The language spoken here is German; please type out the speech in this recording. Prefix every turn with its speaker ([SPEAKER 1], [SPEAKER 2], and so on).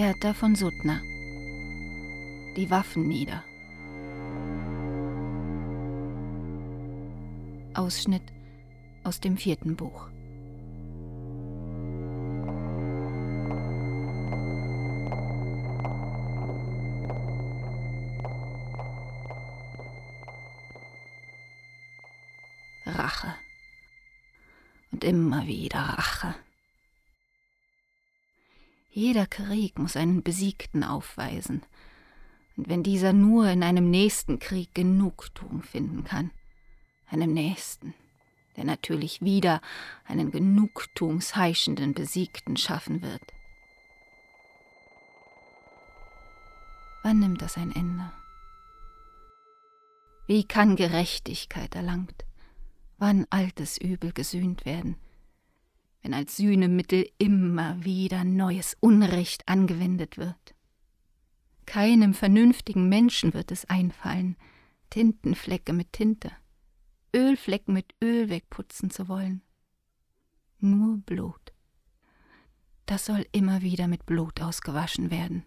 [SPEAKER 1] Bertha von Suttner. Die Waffen nieder. Ausschnitt aus dem vierten Buch. Rache. Und immer wieder Rache. Jeder Krieg muss einen Besiegten aufweisen. Und wenn dieser nur in einem nächsten Krieg Genugtuung finden kann, einem nächsten, der natürlich wieder einen genugtuungsheischenden Besiegten schaffen wird. Wann nimmt das ein Ende? Wie kann Gerechtigkeit erlangt? Wann altes Übel gesühnt werden? Wenn als Sühnemittel immer wieder neues Unrecht angewendet wird. Keinem vernünftigen Menschen wird es einfallen, Tintenflecke mit Tinte, Ölflecken mit Öl wegputzen zu wollen. Nur Blut. Das soll immer wieder mit Blut ausgewaschen werden.